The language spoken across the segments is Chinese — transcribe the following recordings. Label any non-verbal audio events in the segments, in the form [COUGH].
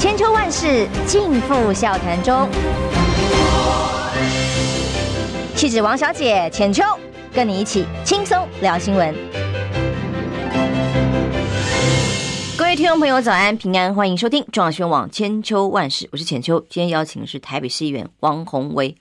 千秋万世尽付笑谈中。气质王小姐浅秋，跟你一起轻松聊新闻。各位听众朋友，早安平安，欢迎收听中央新闻网千秋万世，我是浅秋。今天邀请的是台北市议员王宏威。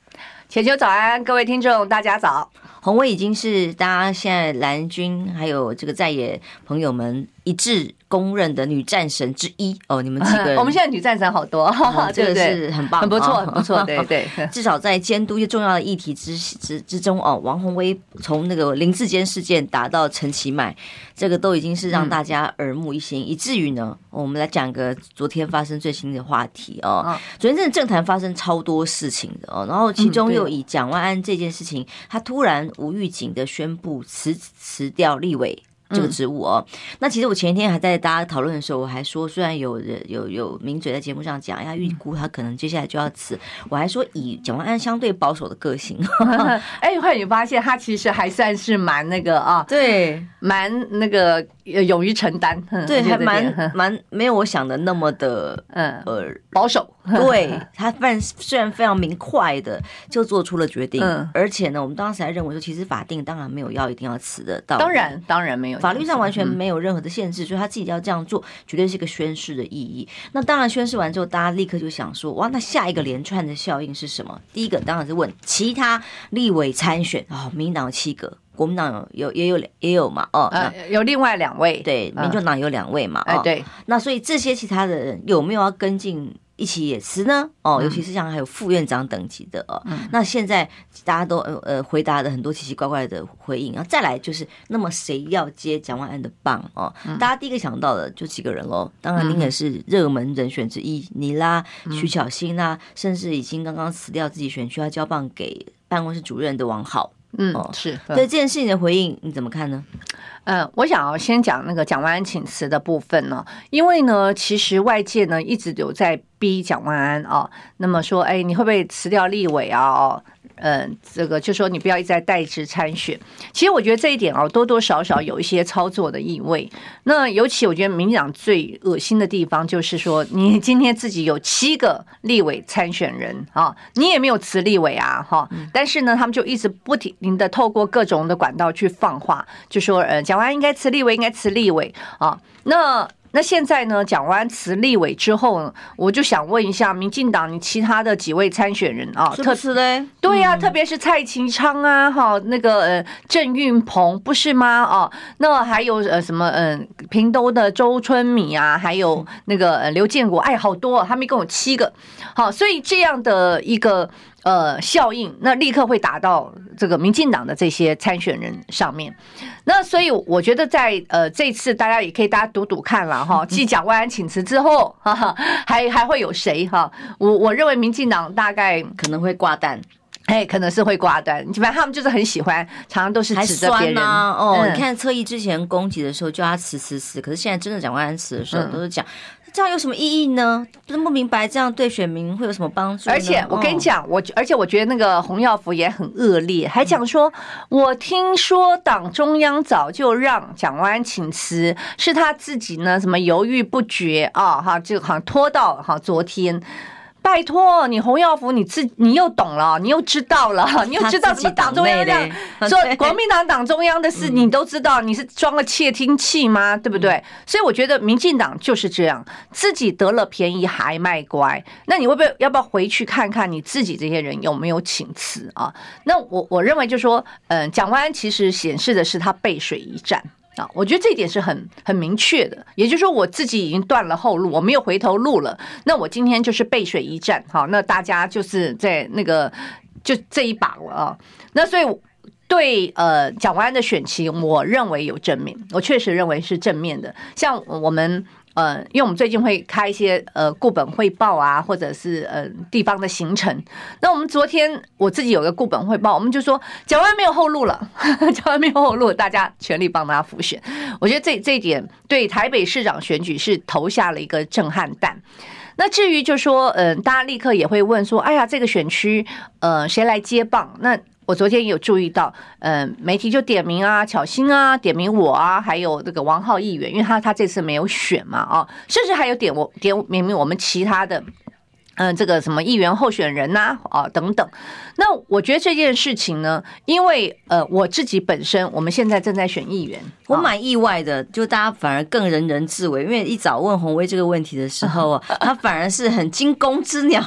浅秋早安，各位听众大家早。宏威已经是大家现在蓝军还有这个在野朋友们一致公认的女战神之一哦，你们几个人，[LAUGHS] 我们现在女战神好多，这个是很棒，很不错，很不错，[LAUGHS] 对对。至少在监督一些重要的议题之之之中哦，王宏威从那个林志坚事件打到陈其迈，这个都已经是让大家耳目一新，以至于呢，我们来讲个昨天发生最新的话题哦。昨天真的政坛发生超多事情的哦，然后其中又以蒋万安这件事情，他突然无预警的宣布辞辞掉立委。这个职务哦，那其实我前一天还在大家讨论的时候，我还说，虽然有人有有名嘴在节目上讲，要预估他可能接下来就要辞，我还说以蒋万安相对保守的个性，[LAUGHS] [LAUGHS] 哎，后来你发现他其实还算是蛮那个啊，对，蛮那个勇于承担，对，还蛮蛮没有我想的那么的嗯。呃保守，[LAUGHS] 对他然虽然非常明快的就做出了决定，而且呢，我们当时还认为说，其实法定当然没有要一定要辞的，当然当然没有。法律上完全没有任何的限制，所以他自己要这样做，绝对是一个宣誓的意义。那当然宣誓完之后，大家立刻就想说，哇，那下一个连串的效应是什么？第一个当然是问其他立委参选哦，民进党有七个，国民党有有也有也有嘛，哦，有另外两位，对，民众党有两位嘛，哎，对，那所以这些其他的人有没有要跟进？一起也吃呢？哦，尤其是像还有副院长等级的哦。嗯、那现在大家都呃呃回答的很多奇奇怪怪的回应，然后再来就是，那么谁要接蒋万安的棒哦？嗯、大家第一个想到的就几个人喽。当然，您也是热门人选之一，你啦，徐巧芯啦，甚至已经刚刚辞掉自己选区要交棒给办公室主任的王浩。嗯，是对这件事情的回应你怎么看呢？嗯，我想要先讲那个蒋万安请辞的部分呢，因为呢，其实外界呢一直有在逼蒋万安啊，那么说，哎，你会不会辞掉立委啊？哦。嗯，这个就说你不要一直在代职参选。其实我觉得这一点哦，多多少少有一些操作的意味。那尤其我觉得民进党最恶心的地方就是说，你今天自己有七个立委参选人啊，你也没有辞立委啊，哈。但是呢，他们就一直不停的透过各种的管道去放话，就说呃，蒋万安应该辞立委，应该辞立委啊。那那现在呢，讲完辞立委之后，我就想问一下民进党，你其他的几位参选人啊，特是嘞？对呀、啊，嗯、特别是蔡其昌啊，哈，那个呃郑运鹏不是吗？哦，那还有呃什么嗯，屏东的周春米啊，还有那个呃刘建国，哎，好多，他们一共有七个，好，所以这样的一个。呃，效应那立刻会打到这个民进党的这些参选人上面。那所以我觉得在呃这次大家也可以大家赌赌看了 [LAUGHS] 哈，继蒋万安请辞之后，[LAUGHS] 哈哈，还还会有谁哈？我我认为民进党大概可能会挂蛋，哎，可能是会挂蛋。反正他们就是很喜欢，常常都是指着别人哦。你看侧翼之前攻击的时候叫他辞辞辞，可是现在真的讲万安辞的时候都是讲。这样有什么意义呢？真不明白，这样对选民会有什么帮助？而且我跟你讲，我而且我觉得那个洪耀福也很恶劣，还讲说，我听说党中央早就让蒋万安请辞，是他自己呢什么犹豫不决啊，哈，就好像拖到哈昨天。拜托你，洪耀福，你自你又懂了，你又知道了，[LAUGHS] 你又知道什么党中央这样 [LAUGHS] 说，国民党党中央的事你都知道，你是装了窃听器吗？对不对？所以我觉得民进党就是这样，自己得了便宜还卖乖。那你会不会要不要回去看看你自己这些人有没有请辞啊？那我我认为就是说，嗯，蒋万安其实显示的是他背水一战。啊，我觉得这一点是很很明确的，也就是说我自己已经断了后路，我没有回头路了。那我今天就是背水一战，好，那大家就是在那个就这一把了啊。那所以对呃蒋万安的选情，我认为有正面，我确实认为是正面的，像我们。呃，因为我们最近会开一些呃固本汇报啊，或者是呃地方的行程。那我们昨天我自己有个固本汇报，我们就说蒋万安没有后路了，蒋万安没有后路，大家全力帮他复选。我觉得这这一点对台北市长选举是投下了一个震撼弹。那至于就说，嗯、呃，大家立刻也会问说，哎呀，这个选区呃谁来接棒？那我昨天有注意到，嗯，媒体就点名啊，巧星啊，点名我啊，还有那个王浩议员，因为他他这次没有选嘛，啊，甚至还有点我点明明我们其他的。嗯，这个什么议员候选人呐，啊等等，那我觉得这件事情呢，因为呃我自己本身，我们现在正在选议员，我蛮意外的，就大家反而更人人自危，因为一早问红威这个问题的时候啊，[LAUGHS] 他反而是很惊弓之鸟，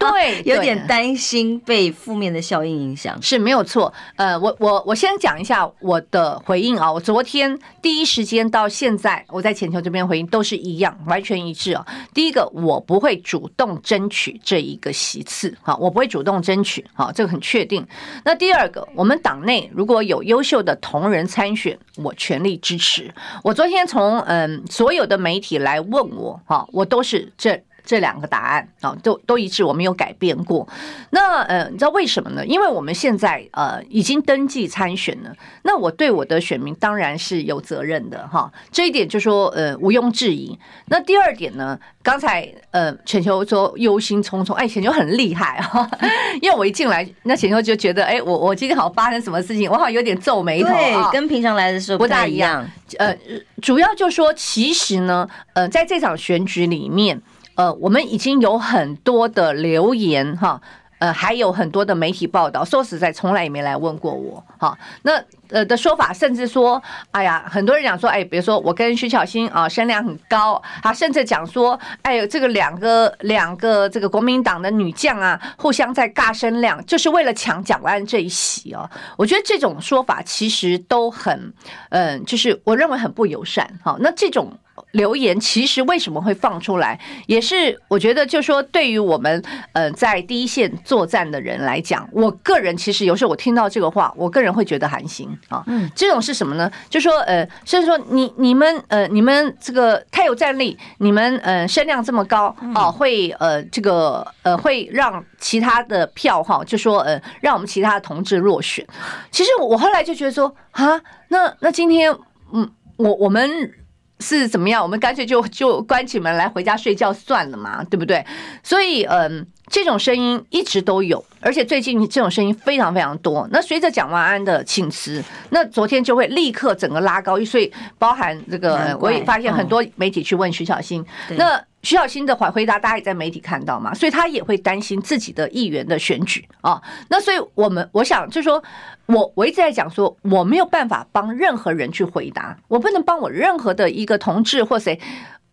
对，[LAUGHS] 有点担心被负面的效应影响，是没有错。呃，我我我先讲一下我的回应啊，我昨天第一时间到现在，我在浅球这边回应都是一样，完全一致啊。第一个，我不会主动争。争取这一个席次，哈，我不会主动争取，哈，这个很确定。那第二个，我们党内如果有优秀的同仁参选，我全力支持。我昨天从嗯所有的媒体来问我，哈，我都是这。这两个答案啊，都都一致，我没有改变过。那呃，你知道为什么呢？因为我们现在呃已经登记参选了，那我对我的选民当然是有责任的哈。这一点就说呃毋庸置疑。那第二点呢，刚才呃全秋说忧心忡忡，哎，全秋很厉害哈，[LAUGHS] 因为我一进来，那全秋就觉得哎，我我今天好像发生什么事情，我好像有点皱眉头，对，跟平常来的时候不大一样。呃，主要就说其实呢，呃，在这场选举里面。呃，我们已经有很多的留言哈，呃，还有很多的媒体报道。说实在，从来也没来问过我哈。那呃的说法，甚至说，哎呀，很多人讲说，哎，比如说我跟徐巧芯啊，声量很高，啊甚至讲说，哎呦，这个两个两个这个国民党的女将啊，互相在尬声量，就是为了抢蒋万这一席哦。我觉得这种说法其实都很，嗯，就是我认为很不友善。哈，那这种。留言其实为什么会放出来，也是我觉得，就说对于我们呃在第一线作战的人来讲，我个人其实有时候我听到这个话，我个人会觉得寒心啊。嗯，这种是什么呢？就说呃，甚至说你你们呃你们这个太有战力，你们呃声量这么高啊，会呃这个呃会让其他的票哈，就说呃让我们其他的同志落选。其实我后来就觉得说啊，那那今天嗯我我们。是怎么样？我们干脆就就关起门来回家睡觉算了嘛，对不对？所以，嗯，这种声音一直都有，而且最近这种声音非常非常多。那随着蒋万安的请辞，那昨天就会立刻整个拉高，所以包含这个，我也发现很多媒体去问徐小新，那。徐小新的回回答，大家也在媒体看到嘛，所以他也会担心自己的议员的选举啊。那所以我们我想就说，我我一直在讲说，我没有办法帮任何人去回答，我不能帮我任何的一个同志或谁，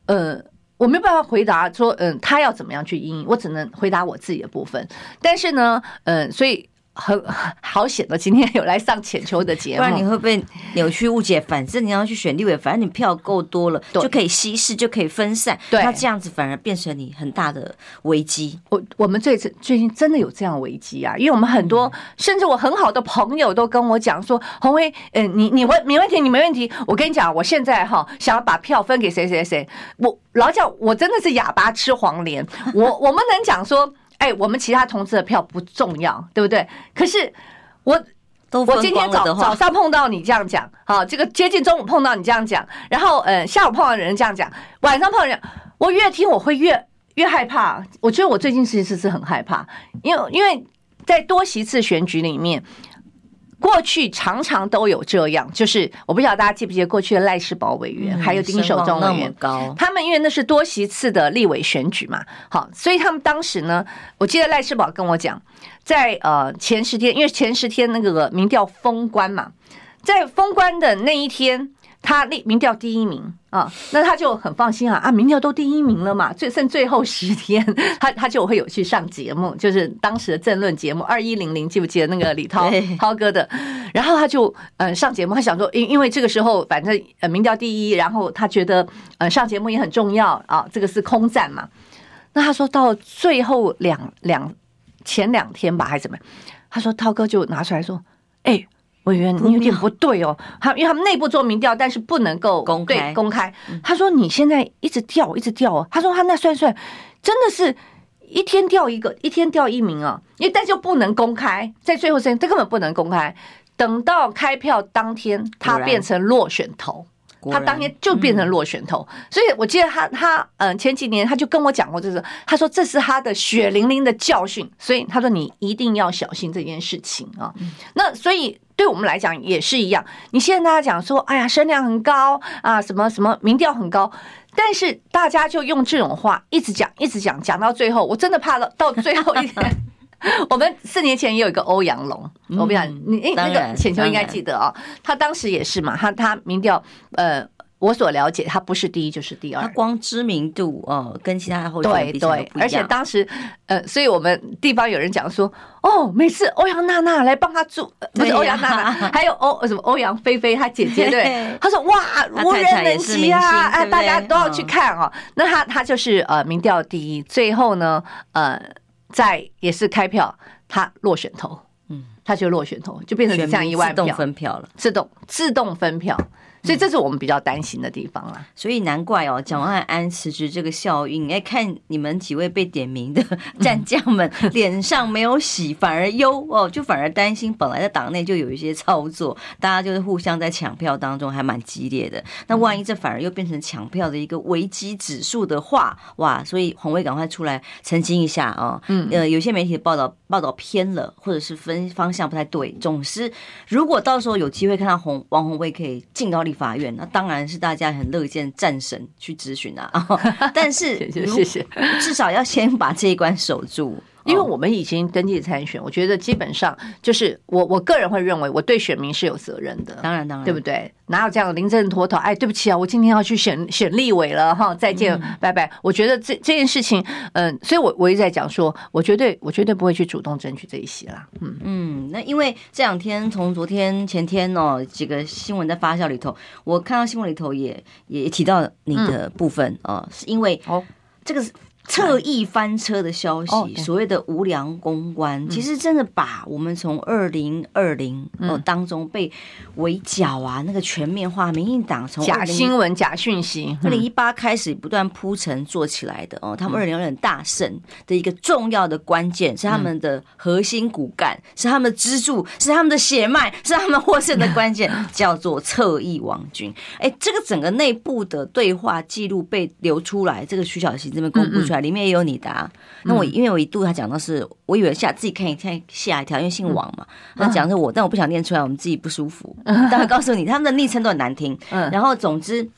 呃，我没有办法回答说，嗯，他要怎么样去应，我只能回答我自己的部分。但是呢，嗯，所以。很 [LAUGHS] 好险的，今天有来上浅秋的节目，不然你会被扭曲误解。反正你要去选立委，反正你票够多了，就可以稀释，就可以分散。对，那这样子反而变成你很大的危机。我我们最最近真的有这样危机啊，因为我们很多，甚至我很好的朋友都跟我讲说：“红威，嗯，你你问没问题，你没问题。我跟你讲，我现在哈想要把票分给谁谁谁。我老讲，我真的是哑巴吃黄连。我我们能讲说。”哎，我们其他同志的票不重要，对不对？可是我我今天早早上碰到你这样讲，好，这个接近中午碰到你这样讲，然后呃下午碰到人这样讲，晚上碰到人，我越听我会越越害怕。我觉得我最近其实是很害怕，因为因为在多席次选举里面。过去常常都有这样，就是我不晓得大家记不记得过去的赖世宝委员，还有丁守中委员，他们因为那是多席次的立委选举嘛，好，所以他们当时呢，我记得赖世宝跟我讲，在呃前十天，因为前十天那个民调封关嘛，在封关的那一天。他立民调第一名啊，那他就很放心啊啊，民调都第一名了嘛，最剩最后十天，[LAUGHS] 他他就会有去上节目，就是当时的政论节目二一零零，记不记得那个李涛涛哥的？然后他就呃上节目，他想说，因因为这个时候反正呃民调第一，然后他觉得呃上节目也很重要啊，这个是空战嘛。那他说到最后两两前两天吧，还是怎么样？他说涛哥就拿出来说，哎。委员，你有点不对哦。他因为他们内部做民调，但是不能够公开公开。他说你现在一直掉，一直掉哦。他说他那算算，真的是一天掉一个，一天掉一名啊。因为但就不能公开，在最后时间，这根本不能公开。等到开票当天，他变成落选头。他当天就变成落选头。所以我记得他他嗯前几年他就跟我讲过，就是他说这是他的血淋淋的教训，所以他说你一定要小心这件事情啊。那所以。对我们来讲也是一样。你现在大家讲说，哎呀，声量很高啊，什么什么民调很高，但是大家就用这种话一直讲，一直讲，讲到最后，我真的怕到到最后一天。[LAUGHS] 我们四年前也有一个欧阳龙，我不知道你哎，那个浅秋应该记得啊，他当时也是嘛，他他民调呃。我所了解，他不是第一就是第二。他光知名度哦，跟其他的候选人比对对，而且当时呃，所以我们地方有人讲说，哦，每次欧阳娜娜来帮他助，不是欧阳娜娜，[LAUGHS] 还有欧什么欧阳菲菲她姐姐对，[LAUGHS] 他说哇，无人能及啊，哎，大家都要去看哦。那他他就是呃，民调第一，最后呢，呃，在也是开票，他落选头，嗯，他就落选头，就变成这样一万票，自动分票了，自动自动分票。所以这是我们比较担心的地方啦，所以难怪哦，蒋万安辞职这个效应，哎，看你们几位被点名的 [LAUGHS] 战将们 [LAUGHS] 脸上没有喜，反而忧哦，就反而担心本来在党内就有一些操作，大家就是互相在抢票当中还蛮激烈的。那万一这反而又变成抢票的一个危机指数的话，哇！所以红卫赶快出来澄清一下啊，嗯，呃，有些媒体的报道报道偏了，或者是分方向不太对。总之，如果到时候有机会看到红王红卫可以进到立法院，那当然是大家很乐见战神去咨询啊。[LAUGHS] 但是，谢谢，至少要先把这一关守住。因为我们已经登记参选，我觉得基本上就是我我个人会认为我对选民是有责任的。当然，当然，对不对？哪有这样临阵脱逃？哎，对不起啊，我今天要去选选立委了哈，再见，拜拜。我觉得这这件事情，嗯，所以我我一直在讲说，我绝对我绝对不会去主动争取这一些啦。嗯嗯，那因为这两天从昨天前天哦几个新闻的发酵里头，我看到新闻里头也也提到你的部分哦，是因为哦这个是。侧翼翻车的消息，所谓的无良公关，其实真的把我们从二零二零哦当中被围剿啊，那个全面化，民进党从假新闻、假讯息，二零一八开始不断铺陈做起来的哦，他们二零二零大胜的一个重要的关键是他们的核心骨干，是他们的支柱，是他们的血脉，是他们获胜的关键，[LAUGHS] 叫做侧翼网军。哎，这个整个内部的对话记录被流出来，这个徐小新这边公布出来。里面也有你的啊，那我因为我一度他讲的是，我以为吓自己看一看吓一跳，因为姓王嘛，他讲的是我，但我不想念出来，我们自己不舒服。但我告诉你，他们的昵称都很难听。然后总之。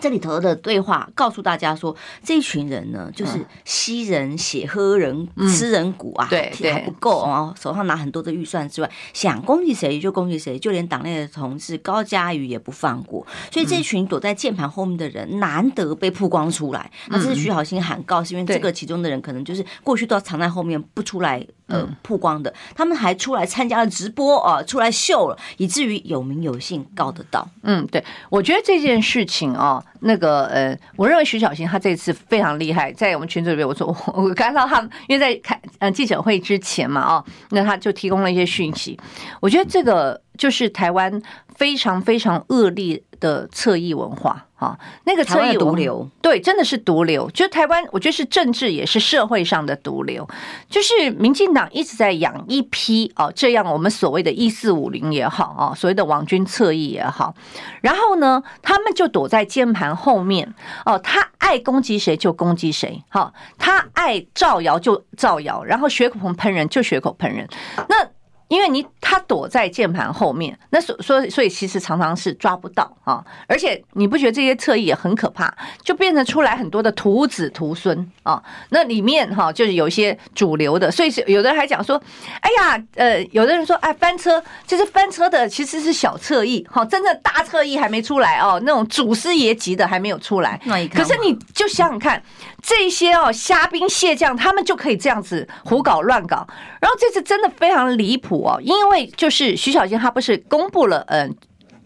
这里头的对话告诉大家说，这一群人呢，就是吸人血、喝人、吃人骨啊，还不够哦，手上拿很多的预算之外，想攻击谁就攻击谁，就连党内的同志高嘉瑜也不放过。所以这群躲在键盘后面的人难得被曝光出来。那这是徐小新喊告，是因为这个其中的人可能就是过去都要藏在后面不出来呃曝光的，他们还出来参加了直播啊，出来秀了，以至于有名有姓告得到。嗯，对，我觉得这件事情啊。那个呃，我认为徐小新他这次非常厉害，在我们群组里面，我说 [LAUGHS] 我我看到他，因为在开呃记者会之前嘛，哦，那他就提供了一些讯息，我觉得这个就是台湾非常非常恶劣的侧翼文化。啊，那个侧翼毒瘤，对，真的是毒瘤。就台湾，我觉得是政治也是社会上的毒瘤。就是民进党一直在养一批哦，这样我们所谓的“一四五零”也好啊，所谓的网军侧翼也好，然后呢，他们就躲在键盘后面哦，他爱攻击谁就攻击谁，好，他爱造谣就造谣，然后血口喷人就血口喷人，那。因为你他躲在键盘后面，那所所以所以其实常常是抓不到啊，而且你不觉得这些侧翼也很可怕，就变成出来很多的徒子徒孙啊，那里面哈就是有一些主流的，所以是有的人还讲说，哎呀，呃，有的人说哎翻车，就是翻车的其实是小侧翼哈，真正大侧翼还没出来哦，那种祖师爷级的还没有出来，可是你就想想看。这些哦，虾兵蟹将，他们就可以这样子胡搞乱搞。然后这次真的非常离谱哦，因为就是徐小新他不是公布了，嗯，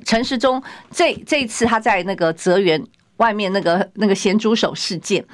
陈时中这这一次他在那个泽园外面那个那个咸猪手事件，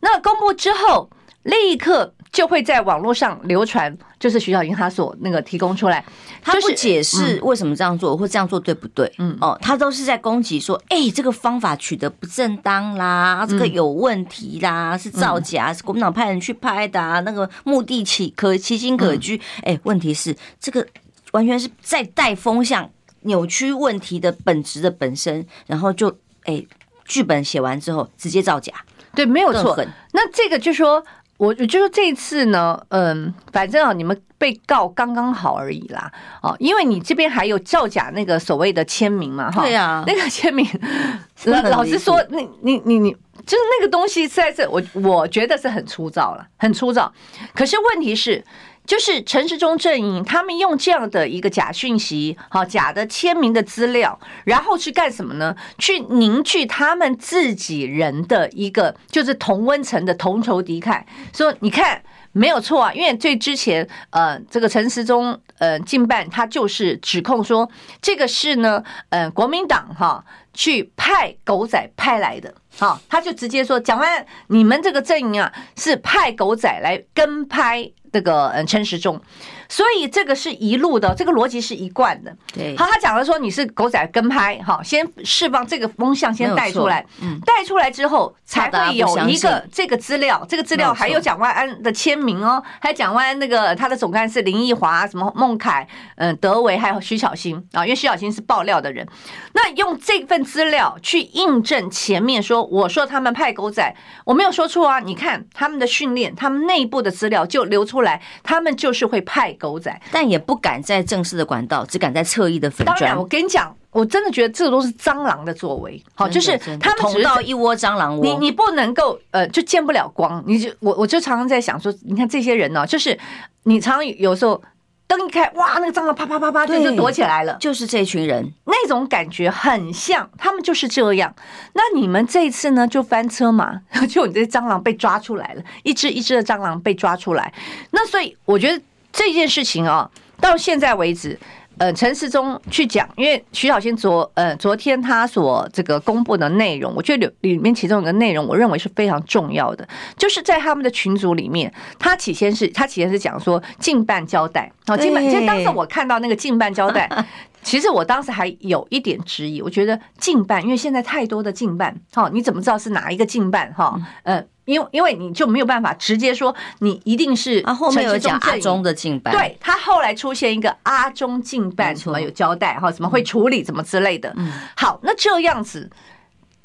那公布之后立刻。就会在网络上流传，就是徐小新他所那个提供出来，他不解释为什么这样做，或这样做对不对？嗯，哦，他都是在攻击说，哎，这个方法取得不正当啦，这个有问题啦，是造假，是国民党派人去拍的，那个目的其可其心可居。哎，问题是这个完全是在带风向。扭曲问题的本质的本身，然后就哎，剧本写完之后直接造假，对，没有错。那这个就说，我我就说这一次呢，嗯，反正啊，你们被告刚刚好而已啦，哦，因为你这边还有造假那个所谓的签名嘛，哈，对啊，那个签名，[LAUGHS] 老老实说，你你你你。就是那个东西，实在这我我觉得是很粗糙了，很粗糙。可是问题是，就是陈时中阵营他们用这样的一个假讯息，好假的签名的资料，然后去干什么呢？去凝聚他们自己人的一个就是同温层的同仇敌忾。说你看没有错啊，因为最之前呃，这个陈时中呃竞办他就是指控说这个是呢，呃，国民党哈。去派狗仔派来的，好，他就直接说，蒋万，你们这个阵营啊，是派狗仔来跟拍这个嗯陈时中。所以这个是一路的，这个逻辑是一贯的。对，好，他讲了说你是狗仔跟拍，哈，先释放这个风向，先带出来，嗯，带出来之后才会有一个这个资料，这个资料还有蒋万安的签名哦，还有蒋万安那个他的总干事林奕华、什么孟凯、嗯德维还有徐小新啊，因为徐小新是爆料的人，那用这份资料去印证前面说我说他们派狗仔，我没有说错啊，你看他们的训练，他们内部的资料就流出来，他们就是会派。狗仔，但也不敢在正式的管道，只敢在侧翼的粉砖。当然，我跟你讲，我真的觉得这都是蟑螂的作为。好，就是他们捅到一窝蟑螂窝，你你不能够呃，就见不了光。你就我我就常常在想说，你看这些人呢，就是你常常有时候灯一开，哇，那个蟑螂啪啪啪啪就就躲起来了，就是这群人那种感觉很像，他们就是这样。那你们这一次呢，就翻车嘛？[LAUGHS] 就你这些蟑螂被抓出来了，一只一只的蟑螂被抓出来。那所以我觉得。这件事情啊，到现在为止，呃，陈世忠去讲，因为徐小新昨呃昨天他所这个公布的内容，我觉得里里面其中有个内容，我认为是非常重要的，就是在他们的群组里面，他起先是他起先是讲说近半交代，好，竞办，其实当时我看到那个近半交代，[LAUGHS] 其实我当时还有一点质疑，我觉得竞办，因为现在太多的竞办，哈，你怎么知道是哪一个竞办？哈，嗯。因为因为你就没有办法直接说你一定是啊，后面有讲阿中的竞办，对，他后来出现一个阿中竞办什么有交代哈，怎么会处理怎么之类的。嗯，好，那这样子，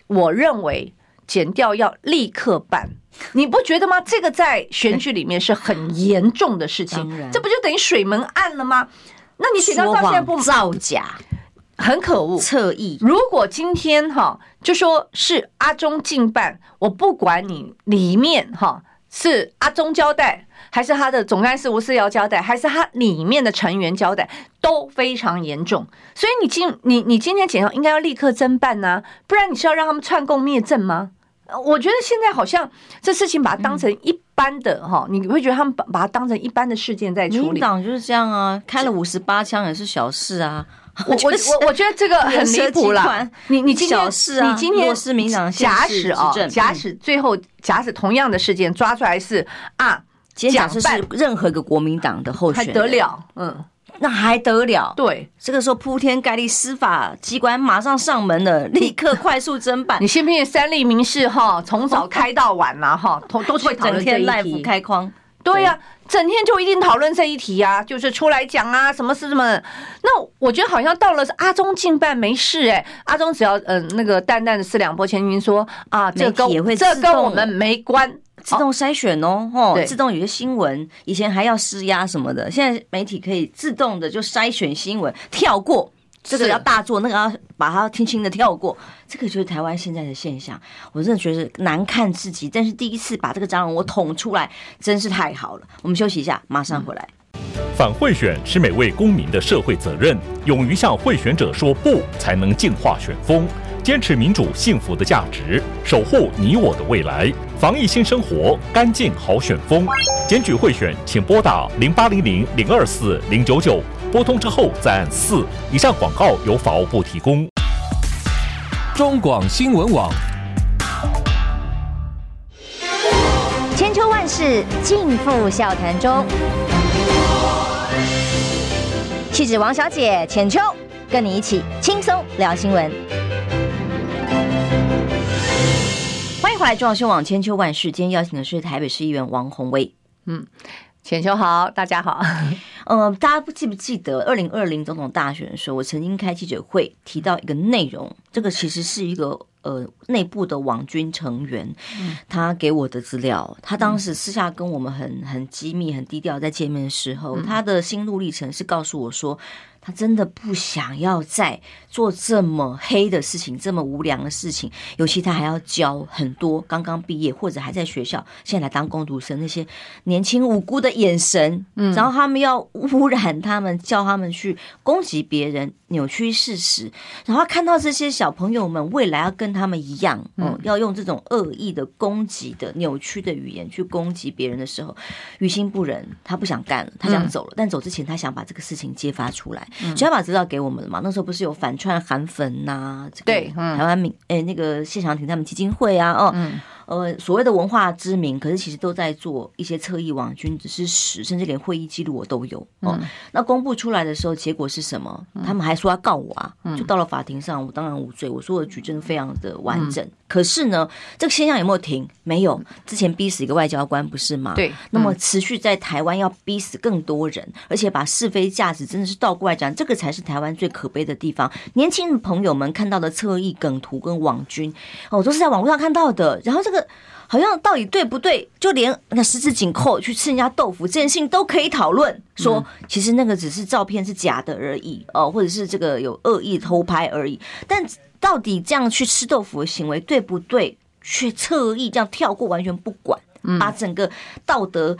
我认为剪掉要立刻办，你不觉得吗？这个在选举里面是很严重的事情，这不就等于水门案了吗？那你检调到现在不造假？很可恶，侧翼。如果今天哈就说是阿中进办，我不管你里面哈是阿中交代，还是他的总干事吴思瑶交代，还是他里面的成员交代，都非常严重。所以你今你你今天检调应该要立刻侦办呐，不然你是要让他们串供灭证吗？我觉得现在好像这事情把它当成一般的哈，你会觉得他们把把它当成一般的事件在处理。民党就是这样啊，开了五十八枪也是小事啊。我 [LAUGHS] 我我我觉得这个很离谱了。你你今天啊你今天是民党假使啊，假使最后假使同样的事件抓出来是啊，假设是任何一个国民党的候选人还得了？嗯，那还得了？对，这个时候铺天盖地，司法机关马上上门了，立刻快速侦办。[LAUGHS] 你信不信三立民事哈，从早开到晚了哈，[LAUGHS] 都都会整天 live 开框。对呀、啊，整天就一定讨论这一题啊，就是出来讲啊，什么是什么？那我觉得好像到了阿中进办没事哎、欸，阿中只要嗯、呃、那个淡淡的四两拨千斤说啊，这跟这跟我们没关，自动筛选哦，哦，自动有些新闻以前还要施压什么的，现在媒体可以自动的就筛选新闻跳过。这个要大做，那个要把它轻轻的跳过，这个就是台湾现在的现象。我真的觉得难看至极，但是第一次把这个蟑螂我捅出来，真是太好了。我们休息一下，马上回来。反贿选是每位公民的社会责任，勇于向贿选者说不，才能净化选风，坚持民主幸福的价值，守护你我的未来。防疫新生活，干净好选风。检举贿选，请拨打零八零零零二四零九九。拨通之后再按四。以上广告由法务部提供。中广新闻网。千秋万世尽付笑谈中。气质王小姐浅秋，跟你一起轻松聊新闻。回来，中广新闻网千秋万世。今天邀请的是台北市议员王宏威。嗯。浅秋好，大家好。[LAUGHS] 呃，大家不记不记得二零二零总统大选的时候，我曾经开记者会提到一个内容，这个其实是一个呃内部的网军成员，他给我的资料，他当时私下跟我们很很机密、很低调在见面的时候，他的心路历程是告诉我说。他真的不想要再做这么黑的事情，这么无良的事情。尤其他还要教很多刚刚毕业或者还在学校，现在来当工读生那些年轻无辜的眼神，嗯，然后他们要污染他们，叫他们去攻击别人，扭曲事实。然后看到这些小朋友们未来要跟他们一样，嗯，要用这种恶意的攻击的扭曲的语言去攻击别人的时候，于心不忍，他不想干了，他想走了。但走之前，他想把这个事情揭发出来。只要把资料给我们了嘛？那时候不是有反串韩粉呐？对，台湾民诶，那个谢长廷他们基金会啊，哦。呃，所谓的文化知名，可是其实都在做一些侧翼网军，只是史，甚至连会议记录我都有哦。那公布出来的时候，结果是什么？他们还说要告我啊，就到了法庭上，我当然无罪。我说我的举证非常的完整。可是呢，这个现象有没有停？没有。之前逼死一个外交官，不是吗？对。那么持续在台湾要逼死更多人，而且把是非价值真的是倒过来讲，这个才是台湾最可悲的地方。年轻朋友们看到的侧翼梗图跟网军哦，都是在网络上看到的。然后这个。好像到底对不对？就连那十指紧扣去吃人家豆腐这件事情都可以讨论，说其实那个只是照片是假的而已哦，或者是这个有恶意偷拍而已。但到底这样去吃豆腐的行为对不对？却侧意这样跳过，完全不管，把整个道德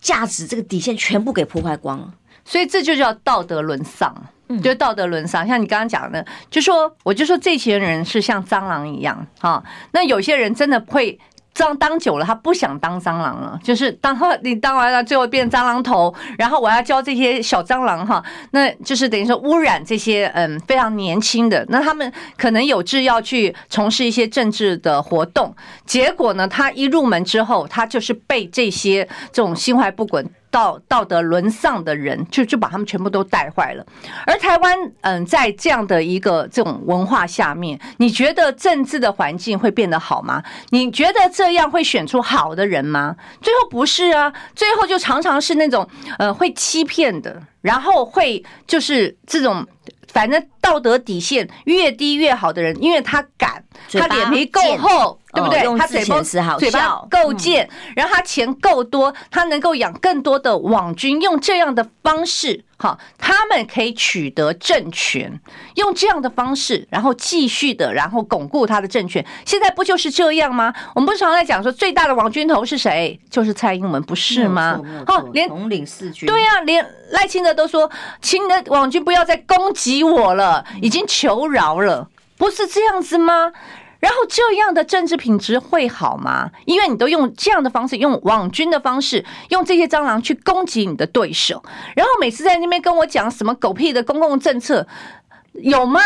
价值这个底线全部给破坏光了。所以这就叫道德沦丧，就道德沦丧。像你刚刚讲的，就说我就说这些人是像蟑螂一样哈，那有些人真的会。这样当久了，他不想当蟑螂了，就是当 [LAUGHS] 你当完了，最后变蟑螂头，然后我要教这些小蟑螂哈，那就是等于说污染这些嗯非常年轻的，那他们可能有志要去从事一些政治的活动，结果呢，他一入门之后，他就是被这些这种心怀不轨。道道德沦丧的人，就就把他们全部都带坏了。而台湾，嗯，在这样的一个这种文化下面，你觉得政治的环境会变得好吗？你觉得这样会选出好的人吗？最后不是啊，最后就常常是那种呃会欺骗的，然后会就是这种。反正道德底线越低越好的人，因为他敢，他脸皮够厚，对不对？他嘴巴嘴巴够贱，然后他钱够多，他能够养更多的网军，用这样的方式。好，他们可以取得政权，用这样的方式，然后继续的，然后巩固他的政权。现在不就是这样吗？我们不是常在讲说，最大的网军头是谁？就是蔡英文，不是吗？好，连统领四军，对呀、啊，连赖清德都说，清德网军不要再攻击我了，已经求饶了，不是这样子吗？然后这样的政治品质会好吗？因为你都用这样的方式，用网军的方式，用这些蟑螂去攻击你的对手，然后每次在那边跟我讲什么狗屁的公共政策，有吗？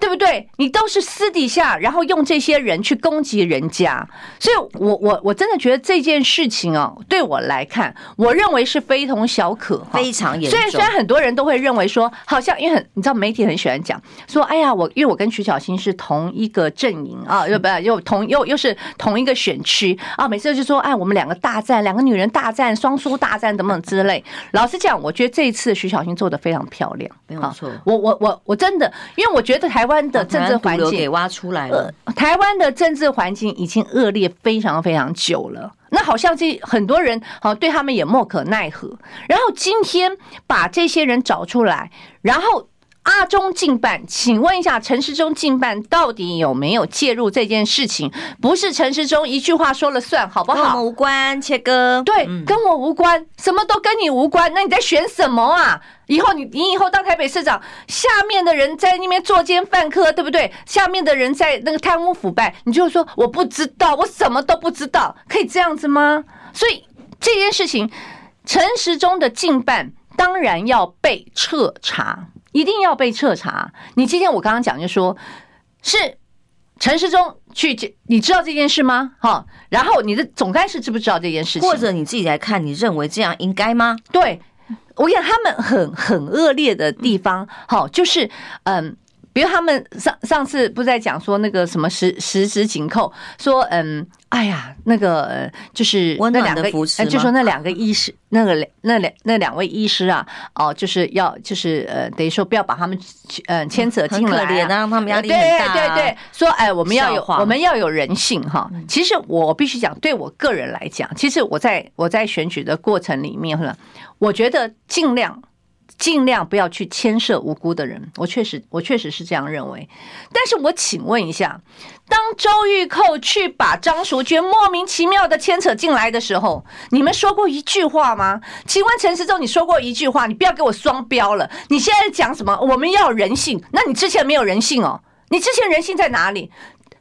对不对？你都是私底下，然后用这些人去攻击人家，所以我我我真的觉得这件事情哦，对我来看，我认为是非同小可，非常严重。虽然虽然很多人都会认为说，好像因为很你知道媒体很喜欢讲说，哎呀，我因为我跟徐小新是同一个阵营啊，[LAUGHS] 又不又同又又是同一个选区啊，每次就说哎，我们两个大战，两个女人大战，双输大战等等之类。老实讲，我觉得这一次徐小新做的非常漂亮，没有错。我我我我真的，因为我觉得台。台湾的政治环境给挖出来了。台湾的政治环境已经恶劣非常非常久了，那好像这很多人好对他们也莫可奈何。然后今天把这些人找出来，然后阿中竞办，请问一下陈时中竞办到底有没有介入这件事情？不是陈时中一句话说了算，好不好？跟我们无关，切割。对，跟我无关，什么都跟你无关。那你在选什么啊？以后你你以后当台北市长，下面的人在那边作奸犯科，对不对？下面的人在那个贪污腐败，你就说我不知道，我什么都不知道，可以这样子吗？所以这件事情，陈时中的竞办当然要被彻查，一定要被彻查。你今天我刚刚讲就说，是陈时中去，你知道这件事吗？哈，然后你的总干事知不知道这件事情？或者你自己来看，你认为这样应该吗？对。我跟他们很很恶劣的地方，好，就是嗯，比如他们上上次不是在讲说那个什么十十指紧扣，说嗯，哎呀，那个就是那两个，就说那两个医师，[LAUGHS] 那个那两那两位医师啊，哦，就是要就是呃，等于说不要把他们嗯牵扯进来，让他们压力很大。对对对，说哎，我们要有我们要有人性哈。其实我必须讲，对我个人来讲，其实我在我在选举的过程里面呢，我觉得尽量。尽量不要去牵涉无辜的人，我确实，我确实是这样认为。但是我请问一下，当周玉蔻去把张淑娟莫名其妙的牵扯进来的时候，你们说过一句话吗？请问陈时中，你说过一句话？你不要给我双标了。你现在讲什么？我们要有人性？那你之前没有人性哦？你之前人性在哪里？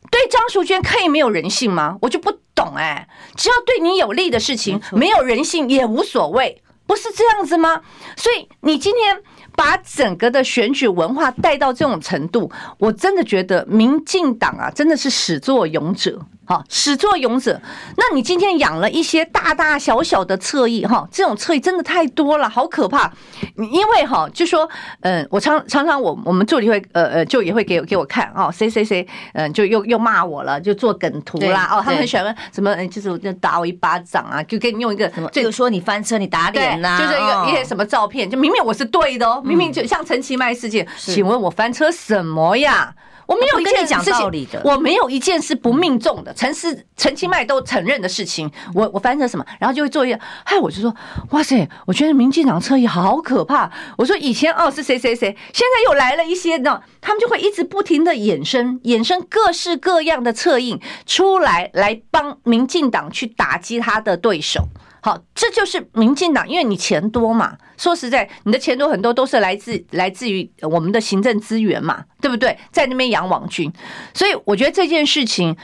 对张淑娟可以没有人性吗？我就不懂哎。只要对你有利的事情，没有人性也无所谓。不是这样子吗？所以你今天把整个的选举文化带到这种程度，我真的觉得民进党啊，真的是始作俑者。好，始作俑者。那你今天养了一些大大小小的侧翼，哈，这种侧翼真的太多了，好可怕。因为哈，就说，嗯，我常常常我我们助理会，呃呃，就也会给给我看哦，谁谁谁，嗯，就又又骂我了，就做梗图啦，哦，他们很喜欢什么，就是就打我一巴掌啊，就给你用一个什么，就说你翻车，你打脸呐，就是一个一些什么照片，就明明我是对的哦，明明就像陈其迈事件，请问我翻车什么呀？我没有跟你讲道理的，我没有一件是不命中的。陈思陈清迈都承认的事情，我我翻成什么，然后就会做一个，嗨，我就说，哇塞，我觉得民进党侧翼好可怕。我说以前哦是谁谁谁，现在又来了一些呢，他们就会一直不停的衍生衍生各式各样的策应出来，来帮民进党去打击他的对手。好，这就是民进党，因为你钱多嘛。说实在，你的钱多很多都是来自来自于我们的行政资源嘛，对不对？在那边养网军，所以我觉得这件事情，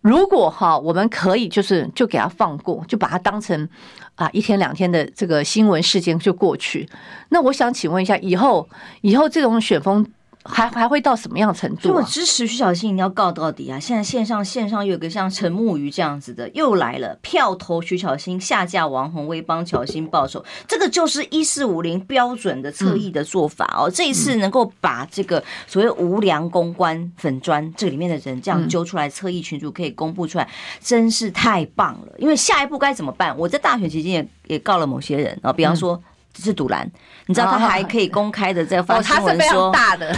如果哈，我们可以就是就给他放过，就把它当成啊一天两天的这个新闻事件就过去。那我想请问一下，以后以后这种选风。还还会到什么样程度？啊？所以我支持徐小新，你要告到底啊！现在线上线上有个像陈木鱼这样子的又来了，票投徐小新，下架王红薇，帮乔欣报仇，这个就是一四五零标准的侧翼的做法哦。这一次能够把这个所谓无良公关粉砖这里面的人这样揪出来，侧翼群主可以公布出来，真是太棒了。因为下一步该怎么办？我在大选期间也也告了某些人啊，比方说。是赌蓝，你知道他还可以公开的在发新闻 [LAUGHS] 说，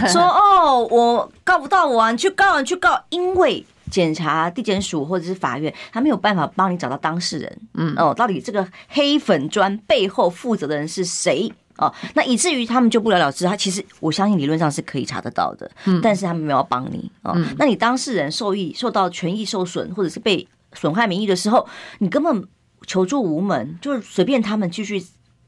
说哦，我告不到我啊，你去告，你去告，因为检察地检署或者是法院，他没有办法帮你找到当事人，嗯哦，到底这个黑粉砖背后负责的人是谁哦？那以至于他们就不了了之。他其实我相信理论上是可以查得到的，嗯，但是他们没有帮你哦。那你当事人受益受到权益受损或者是被损害名誉的时候，你根本求助无门，就是随便他们继续。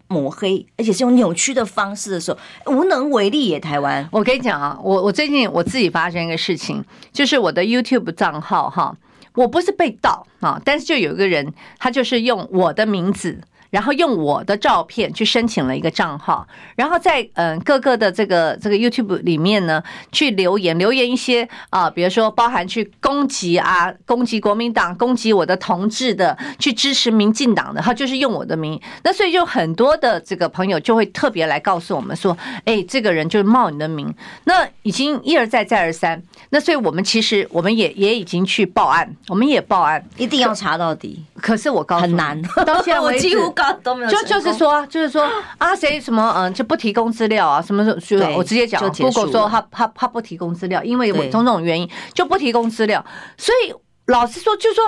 抹黑，而且是用扭曲的方式的时候，无能为力耶。台湾，我跟你讲啊，我我最近我自己发生一个事情，就是我的 YouTube 账号哈，我不是被盗啊，但是就有一个人，他就是用我的名字。然后用我的照片去申请了一个账号，然后在嗯各个的这个这个 YouTube 里面呢，去留言留言一些啊，比如说包含去攻击啊，攻击国民党，攻击我的同志的，去支持民进党的，他就是用我的名。那所以就很多的这个朋友就会特别来告诉我们说，哎，这个人就是冒你的名。那已经一而再再而三。那所以我们其实我们也也已经去报案，我们也报案，一定要查到底。可是我告诉你很难，到现在为 [LAUGHS] 止。都没有就就是说，就是说 [GASPS] 啊，谁什么嗯，就不提供资料啊，什么就我直接讲，Google 说他他他不提供资料，因为我种种原因就不提供资料。所以老实说，就是说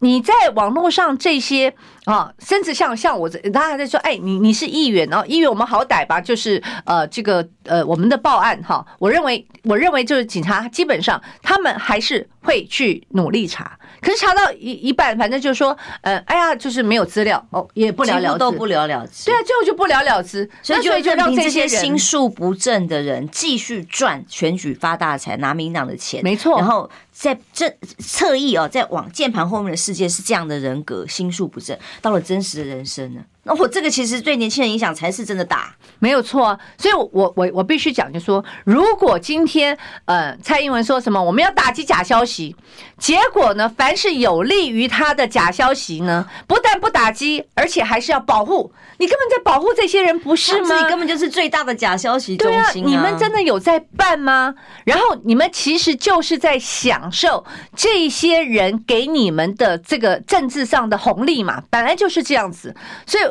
你在网络上这些啊，甚至像像我，大家还在说，哎，你你是议员哦，议员我们好歹吧，就是呃这个呃我们的报案哈，我认为我认为就是警察基本上他们还是会去努力查。可是查到一一半，反正就是说，呃，哎呀，就是没有资料哦，也不了了之，都不了了之。对啊，最后就不了了之，所以就就让这些心术不正的人继续赚选举发大财，拿民党的钱，没错。然后在这侧翼哦，在往键盘后面的世界是这样的人格，心术不正，到了真实的人生呢？那我这个其实对年轻人影响才是真的大，没有错啊。所以我，我我我必须讲，就说如果今天呃蔡英文说什么我们要打击假消息，结果呢，凡是有利于他的假消息呢，不但不打击，而且还是要保护。你根本在保护这些人，不是吗？你根本就是最大的假消息中心啊！对啊，你们真的有在办吗？然后你们其实就是在享受这些人给你们的这个政治上的红利嘛，本来就是这样子，所以。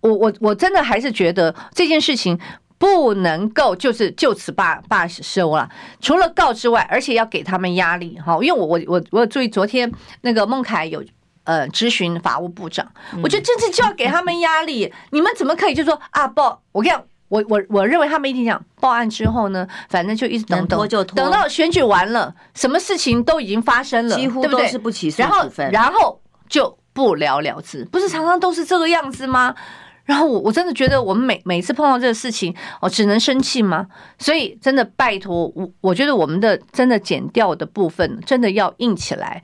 我我我真的还是觉得这件事情不能够就是就此罢罢休了，除了告之外，而且要给他们压力哈。因为我我我我注意昨天那个孟凯有呃咨询法务部长，我觉得这次就要给他们压力。你们怎么可以就说啊报？我跟你讲，我我我认为他们一定讲报案之后呢，反正就一直等等等到选举完了，什么事情都已经发生了，几乎都是不起诉然后然后就不了了之，不是常常都是这个样子吗？然后我我真的觉得我们每每次碰到这个事情，我只能生气吗？所以真的拜托我，我觉得我们的真的剪掉的部分真的要硬起来。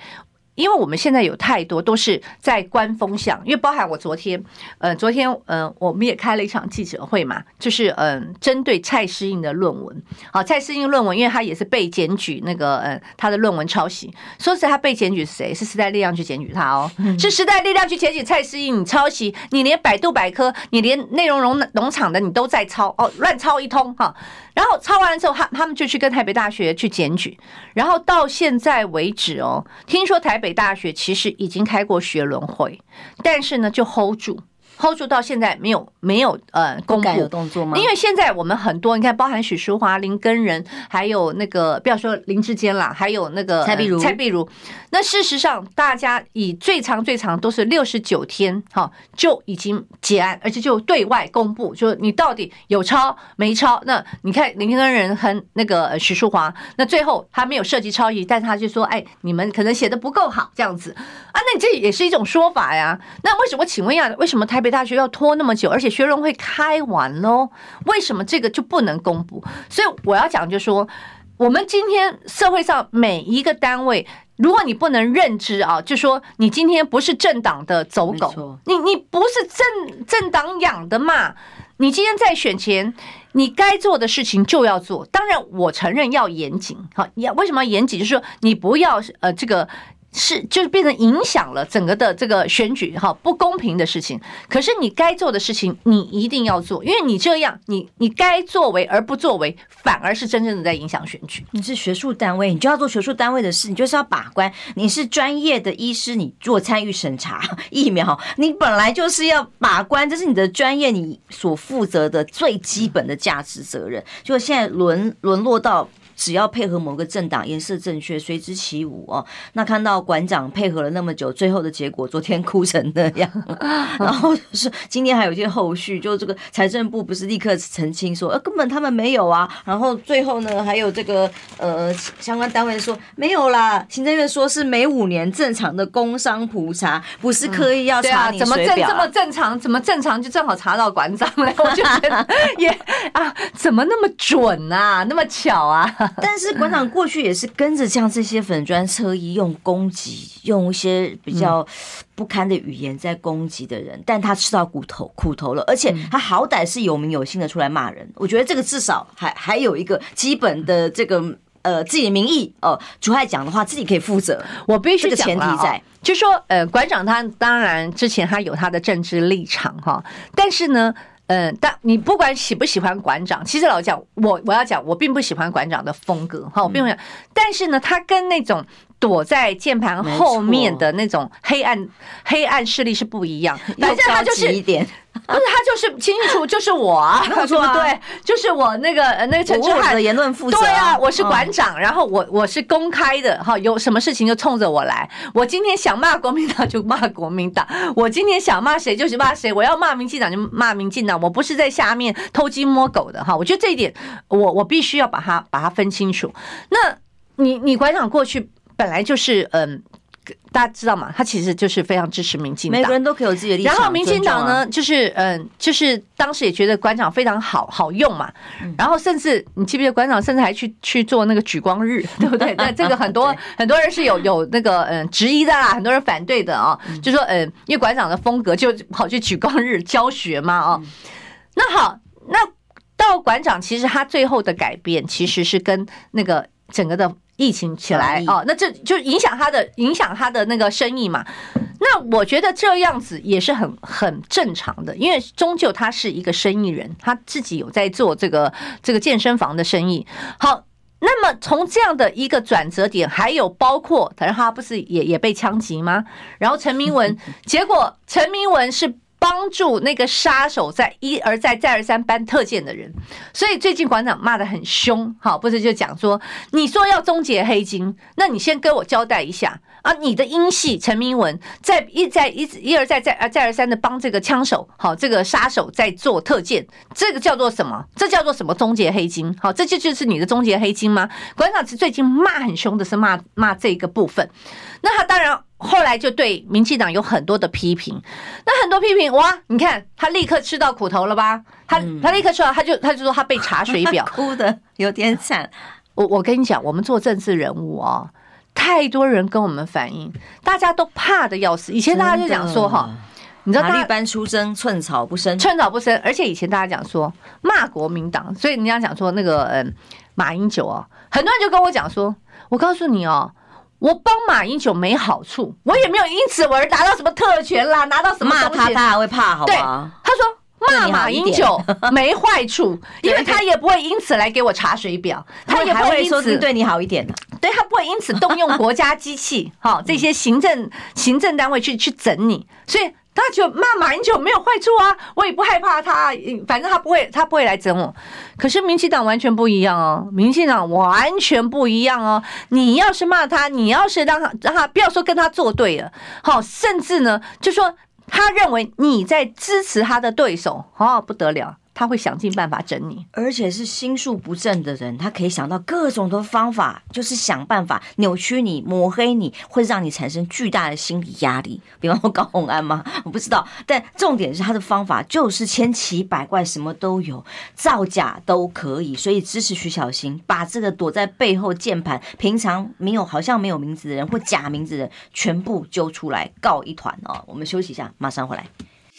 因为我们现在有太多都是在观风向，因为包含我昨天，呃，昨天，呃，我们也开了一场记者会嘛，就是嗯、呃，针对蔡诗应的论文，好，蔡诗应论文，因为他也是被检举那个，呃，他的论文抄袭，说实在他被检举是谁？是时代力量去检举他哦，是时代力量去检举蔡诗应，你抄袭，你连百度百科，你连内容农农场的你都在抄，哦，乱抄一通哈。然后抄完了之后，他他们就去跟台北大学去检举，然后到现在为止哦，听说台北大学其实已经开过学轮会，但是呢就 hold 住。Hold 住到现在没有没有呃公布有动作吗？因为现在我们很多你看，包含许淑华、林根仁，还有那个不要说林志坚啦，还有那个蔡碧如。蔡碧如。那事实上，大家以最长最长都是六十九天哈就已经结案，而且就对外公布，就是你到底有抄没抄？那你看林根仁和那个许淑华，那最后他没有涉及抄袭，但是他就说，哎，你们可能写的不够好这样子啊，那你这也是一种说法呀。那为什么？请问一下，为什么台北大学要拖那么久，而且学伦会开完喽，为什么这个就不能公布？所以我要讲，就是说，我们今天社会上每一个单位，如果你不能认知啊，就说你今天不是政党的走狗，你你不是政政党养的嘛？你今天在选前，你该做的事情就要做。当然，我承认要严谨，好，要为什么要严谨？就是说，你不要呃这个。是，就是变成影响了整个的这个选举哈，不公平的事情。可是你该做的事情，你一定要做，因为你这样，你你该作为而不作为，反而是真正的在影响选举。你是学术单位，你就要做学术单位的事，你就是要把关。你是专业的医师，你做参与审查疫苗，你本来就是要把关，这是你的专业，你所负责的最基本的价值责任。就现在沦沦落到。只要配合某个政党，颜色正确，随之起舞哦。那看到馆长配合了那么久，最后的结果，昨天哭成那样。[LAUGHS] 然后是今天还有一些后续，就这个财政部不是立刻澄清说，呃，根本他们没有啊。然后最后呢，还有这个呃相关单位说没有啦。行政院说是每五年正常的工商普查，不是刻意要查你嗯啊、怎么正这么正常？怎么正常就正好查到馆长了？[LAUGHS] 我就觉得也啊，怎么那么准啊，那么巧啊？[LAUGHS] 但是馆长过去也是跟着像这些粉砖车衣用攻击，用一些比较不堪的语言在攻击的人，但他吃到骨头苦头了，而且他好歹是有名有姓的出来骂人，我觉得这个至少还还有一个基本的这个呃自己的名义哦，主爱讲的话自己可以负责，我必须这个前提在，就说呃馆长他当然之前他有他的政治立场哈，但是呢。嗯，但你不管喜不喜欢馆长，其实老实讲，我我要讲，我并不喜欢馆长的风格，哈，我并不想。但是呢，他跟那种躲在键盘后面的那种黑暗黑暗势力是不一样，反正他就是一点。[LAUGHS] 不是他就是清楚就是我啊，[LAUGHS] 对不对？就是我那个那个陈志汉的言论负责。对啊，我是馆长，然后我我是公开的哈，有什么事情就冲着我来。我今天想骂国民党就骂国民党，我今天想骂谁就是骂谁。我要骂民进党就骂民进党，我不是在下面偷鸡摸狗的哈。我觉得这一点，我我必须要把它把它分清楚。那你你馆长过去本来就是嗯。大家知道吗？他其实就是非常支持民进党，每个人都可以有自己的立场。然后民进党呢，啊、就是嗯，就是当时也觉得馆长非常好好用嘛。然后甚至你记不记得馆长甚至还去去做那个举光日，[LAUGHS] 对不对？[LAUGHS] 那这个很多很多人是有有那个嗯质疑的啦，很多人反对的啊，就说嗯，因为馆长的风格就跑去举光日教学嘛啊。那好，那到馆长其实他最后的改变其实是跟那个整个的。疫情起来哦，那这就影响他的影响他的那个生意嘛。那我觉得这样子也是很很正常的，因为终究他是一个生意人，他自己有在做这个这个健身房的生意。好，那么从这样的一个转折点，还有包括，反正他不是也也被枪击吗？然后陈明文，[LAUGHS] 结果陈明文是。帮助那个杀手在一而再再而三搬特件的人，所以最近馆长骂得很凶，好，不是就讲说，你说要终结黑金，那你先跟我交代一下啊，你的英系陈明文在一再一一而再再而再而三的帮这个枪手，好，这个杀手在做特件，这个叫做什么？这叫做什么终结黑金？好，这就就是你的终结黑金吗？馆长是最近骂很凶的是骂骂这个部分，那他当然。后来就对民进党有很多的批评，那很多批评哇，你看他立刻吃到苦头了吧？他他立刻说，他就他就说他被查水表，[LAUGHS] 哭的有点惨。我我跟你讲，我们做政治人物哦，太多人跟我们反映，大家都怕的要死。以前大家就讲说哈，你知道哪一般出征，寸草不生，寸草不生。而且以前大家讲说骂国民党，所以人家讲说那个嗯马英九哦，很多人就跟我讲说，我告诉你哦。我帮马英九没好处，我也没有因此我而拿到什么特权啦，拿到什么？骂他，他还会怕，好对？他说骂马英九没坏处，[LAUGHS] 因为他也不会因此来给我查水表，[LAUGHS] 他也不会因此对你好一点的，对他不会因此动用国家机器，[LAUGHS] 哈，这些行政行政单位去去整你，所以。他就骂马英九没有坏处啊，我也不害怕他，反正他不会，他不会来整我。可是民进党完全不一样哦，民进党完全不一样哦。你要是骂他，你要是让他让他不要说跟他作对了，好，甚至呢，就说他认为你在支持他的对手，哦，不得了。他会想尽办法整你，而且是心术不正的人，他可以想到各种的方法，就是想办法扭曲你、抹黑你，会让你产生巨大的心理压力。比方说高洪安吗？我不知道，但重点是他的方法就是千奇百怪，什么都有，造假都可以。所以支持徐小新，把这个躲在背后键盘、平常没有好像没有名字的人或假名字的人，全部揪出来告一团哦。我们休息一下，马上回来。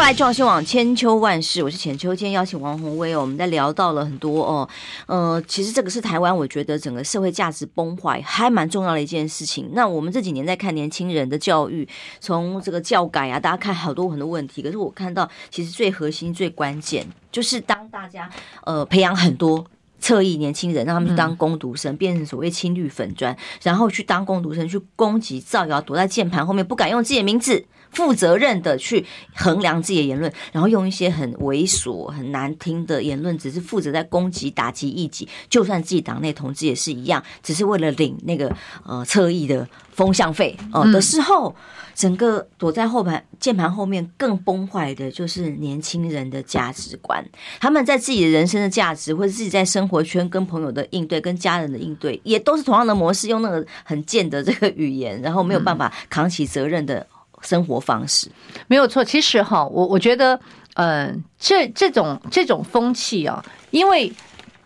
后来壮新网千秋万世，我是浅秋。今天邀请王宏威哦，我们在聊到了很多哦，呃，其实这个是台湾，我觉得整个社会价值崩坏还蛮重要的一件事情。那我们这几年在看年轻人的教育，从这个教改啊，大家看好多很多问题，可是我看到其实最核心、最关键，就是当大家呃培养很多侧翼年轻人，让他们去当攻读生，变成所谓青绿粉砖，然后去当攻读生，去攻击、造谣，躲在键盘后面，不敢用自己的名字。负责任的去衡量自己的言论，然后用一些很猥琐、很难听的言论，只是负责在攻击、打击异己。就算自己党内同志也是一样，只是为了领那个呃侧翼的风向费哦、呃、的时候，整个躲在后盘键盘后面更崩坏的就是年轻人的价值观。他们在自己的人生的价值，或者自己在生活圈跟朋友的应对、跟家人的应对，也都是同样的模式，用那个很贱的这个语言，然后没有办法扛起责任的。生活方式没有错，其实哈，我我觉得，嗯、呃，这这种这种风气啊，因为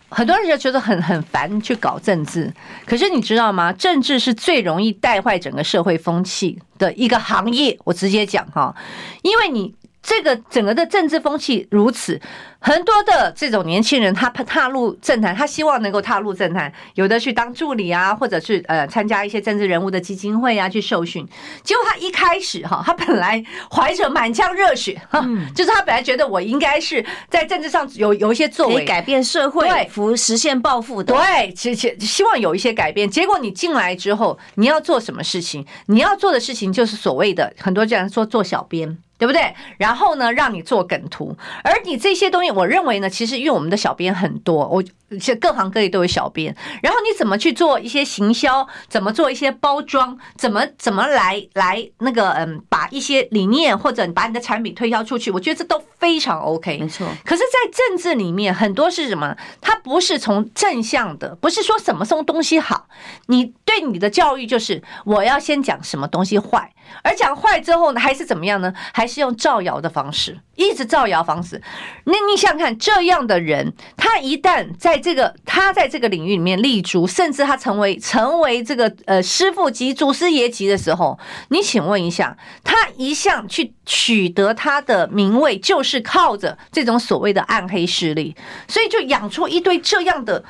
很多人就觉得很很烦去搞政治，可是你知道吗？政治是最容易带坏整个社会风气的一个行业。我直接讲哈，因为你这个整个的政治风气如此，很多的这种年轻人，他踏入政坛，他希望能够踏入政坛，有的去当助理啊，或者是呃参加一些政治人物的基金会啊去受训。结果他一开始哈，他本来怀着满腔热血哈，就是他本来觉得我应该是在政治上有有一些作为，改变社会，对，服实现抱负的，对，其实希望有一些改变。结果你进来之后，你要做什么事情？你要做的事情就是所谓的很多这样说做小编。对不对？然后呢，让你做梗图，而你这些东西，我认为呢，其实因为我们的小编很多，我其实各行各业都有小编。然后你怎么去做一些行销？怎么做一些包装？怎么怎么来来那个嗯，把一些理念或者你把你的产品推销出去？我觉得这都非常 OK。没错。可是，在政治里面，很多是什么？它不是从正向的，不是说什么什么东西好。你对你的教育就是我要先讲什么东西坏。而讲坏之后呢，还是怎么样呢？还是用造谣的方式，一直造谣方式。那你想想看，这样的人，他一旦在这个他在这个领域里面立足，甚至他成为成为这个呃师傅级、祖师爷级的时候，你请问一下，他一向去取得他的名位，就是靠着这种所谓的暗黑势力，所以就养出一堆这样的。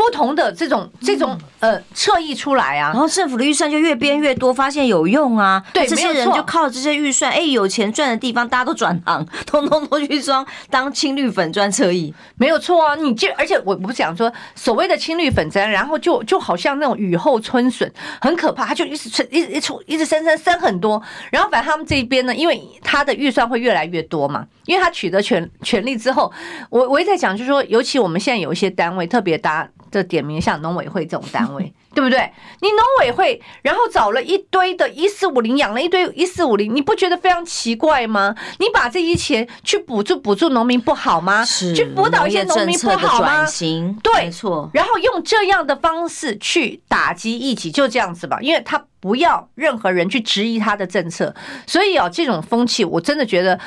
不同的这种这种呃侧翼出来啊，然后政府的预算就越编越多，发现有用啊，对，这些人就靠这些预算，哎，有钱赚的地方，大家都转行，[LAUGHS] 通通都去装当青绿粉专侧翼，没有错啊。你就而且我不讲说所谓的青绿粉专，然后就就好像那种雨后春笋，很可怕，他就一直出一直一出一直生生生很多，然后反正他们这一边呢，因为他的预算会越来越多嘛，因为他取得权权力之后，我我也在讲，就是说，尤其我们现在有一些单位特别大。这点名像农委会这种单位，[LAUGHS] 对不对？你农委会，然后找了一堆的一四五零，养了一堆一四五零，你不觉得非常奇怪吗？你把这些钱去补助补助农民不好吗？去辅导一些农民不好吗？对，没错。然后用这样的方式去打击异己，就这样子吧，因为他不要任何人去质疑他的政策，所以啊，这种风气我真的觉得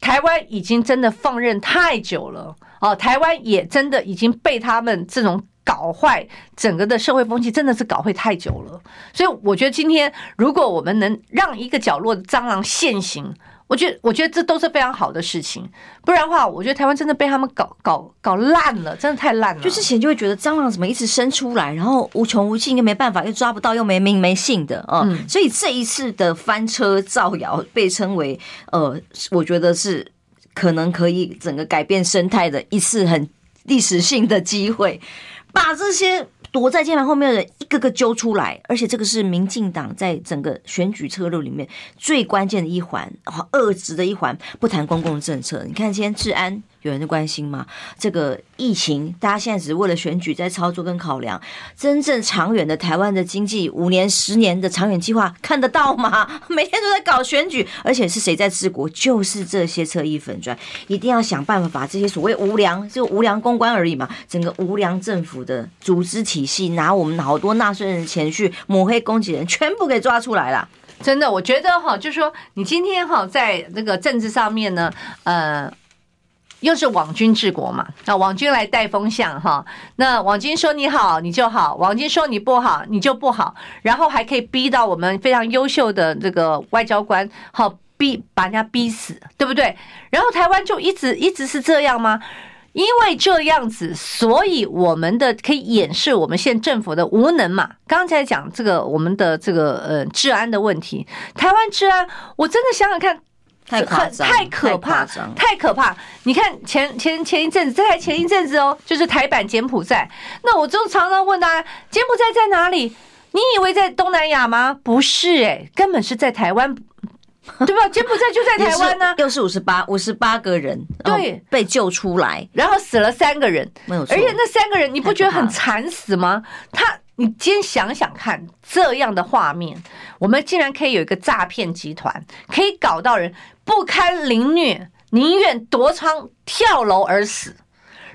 台湾已经真的放任太久了哦，台湾也真的已经被他们这种。搞坏整个的社会风气，真的是搞坏太久了。所以我觉得今天，如果我们能让一个角落的蟑螂现形，我觉得，我觉得这都是非常好的事情。不然的话，我觉得台湾真的被他们搞搞搞烂了，真的太烂了。就之前就会觉得蟑螂怎么一直生出来，然后无穷无尽，又没办法，又抓不到，又没名没姓的啊。所以这一次的翻车造谣，被称为呃，我觉得是可能可以整个改变生态的一次很历史性的机会。把这些躲在键盘后面的人一个个揪出来，而且这个是民进党在整个选举策略里面最关键的一环，好遏制的一环。不谈公共政策，你看今天治安。有人关心吗？这个疫情，大家现在只是为了选举在操作跟考量，真正长远的台湾的经济五年、十年的长远计划看得到吗？[LAUGHS] 每天都在搞选举，而且是谁在治国？就是这些侧翼粉专，一定要想办法把这些所谓无良，就无良公关而已嘛，整个无良政府的组织体系，拿我们好多纳税人的钱去抹黑攻击人，全部给抓出来了。真的，我觉得哈，就是说你今天哈在那个政治上面呢，呃。又是网军治国嘛？那网军来带风向哈。那网军说你好，你就好；网军说你不好，你就不好。然后还可以逼到我们非常优秀的这个外交官，好逼把人家逼死，对不对？然后台湾就一直一直是这样吗？因为这样子，所以我们的可以掩饰我们现政府的无能嘛。刚才讲这个我们的这个呃治安的问题，台湾治安，我真的想想看。太夸张，太可怕，太可怕！你看前前前一阵子，这还前一阵子哦，就是台版柬埔寨。那我就常常问大家，柬埔寨在哪里？你以为在东南亚吗？不是，哎，根本是在台湾，[LAUGHS] 对吧？柬埔寨就在台湾呢。又是五十八五十八个人，对，被救出来，然后死了三个人，没有错。而且那三个人，你不觉得很惨死吗？他。你今天想想看，这样的画面，我们竟然可以有一个诈骗集团，可以搞到人不堪凌虐，宁愿夺窗跳楼而死，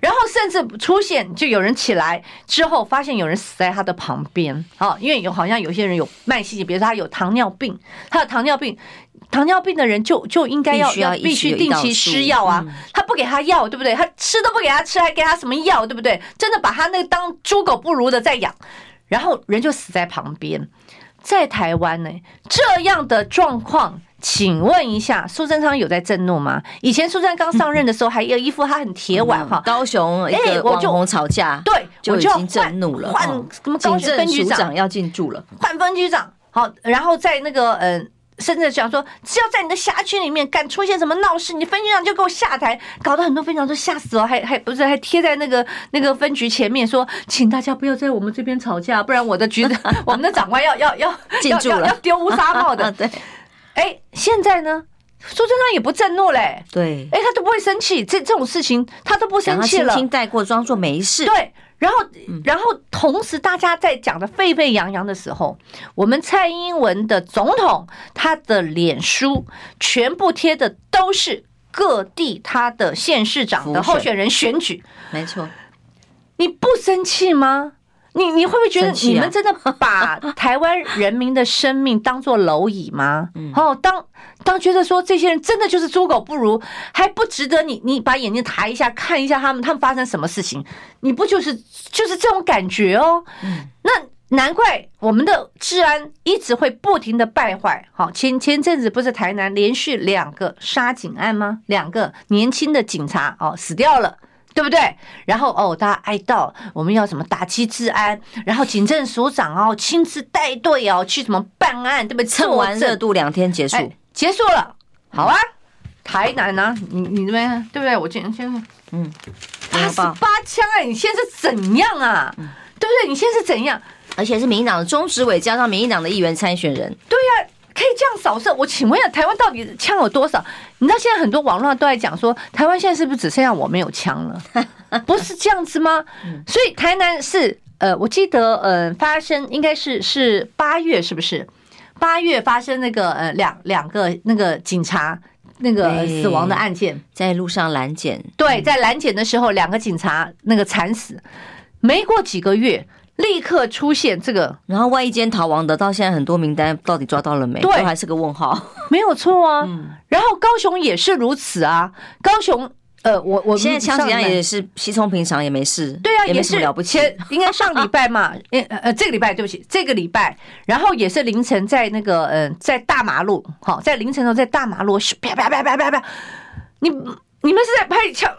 然后甚至出现就有人起来之后，发现有人死在他的旁边啊，因为有好像有些人有慢性疾病，比如说他有糖尿病，他有糖尿病，糖尿病的人就就应该要要必须定期吃药啊，他不给他药，对不对？他吃都不给他吃，还给他什么药，对不对？真的把他那个当猪狗不如的在养。然后人就死在旁边，在台湾呢，这样的状况请问一下，苏贞昌有在震怒吗？以前苏贞昌刚上任的时候，还有一副他很铁腕哈。高雄一个网红吵架，对，就已经震怒了。换什么？高雄分局长要进驻了，换分局长。好，然后在那个嗯。甚至想说，只要在你的辖区里面敢出现什么闹事，你分局长就给我下台，搞得很多分局长都吓死了，还还不是还贴在那个那个分局前面说，请大家不要在我们这边吵架，不然我的局长 [LAUGHS] 我们的长官要要要进驻了，要丢乌纱帽的。[LAUGHS] 对，哎，现在呢，苏贞昌也不震怒嘞，对，哎，他都不会生气，这这种事情他都不生气了，轻轻带过，装作没事。对。然后，然后同时，大家在讲的沸沸扬扬的时候，我们蔡英文的总统他的脸书全部贴的都是各地他的县市长的候选人选举，没错，你不生气吗？你你会不会觉得你们真的把 [LAUGHS] 台湾人民的生命当做蝼蚁吗？哦，当当觉得说这些人真的就是猪狗不如，还不值得你你把眼睛抬一下看一下他们他们发生什么事情？你不就是就是这种感觉哦？那难怪我们的治安一直会不停的败坏。好，前前阵子不是台南连续两个杀警案吗？两个年轻的警察哦死掉了。对不对？然后哦，大家哀悼，我们要什么打击治安？然后警政署长哦亲自带队哦去什么办案？对不对？蹭完热度两天结束，结束了，好啊。台南呢？你你那边对不对？我今天现在嗯，八十八枪哎，你现在是怎样啊？对不对？你现在是怎样？而且是民进党的中执委加上民进党的议员参选人，对呀。可以这样扫射？我请问一下，台湾到底枪有多少？你知道现在很多网络上都在讲说，台湾现在是不是只剩下我没有枪了？[LAUGHS] 不是这样子吗？所以台南是呃，我记得呃，发生应该是是八月，是不是？八月发生那个呃两两个那个警察那个死亡的案件，在路上拦检，对，在拦检的时候，两个警察那个惨死，没过几个月。立刻出现这个，然后万一间逃亡的，到现在很多名单到底抓到了没？对，都还是个问号，[LAUGHS] 没有错啊。嗯，然后高雄也是如此啊。高雄，呃，我我现在枪击案也是稀松平常，也没事。对啊，也是了不起。应该上礼拜嘛，[LAUGHS] 呃呃，这个礼拜对不起，这个礼拜，然后也是凌晨在那个呃，在大马路，好，在凌晨的时候在大马路，啪啪啪啪啪啪，你。你们是在拍枪？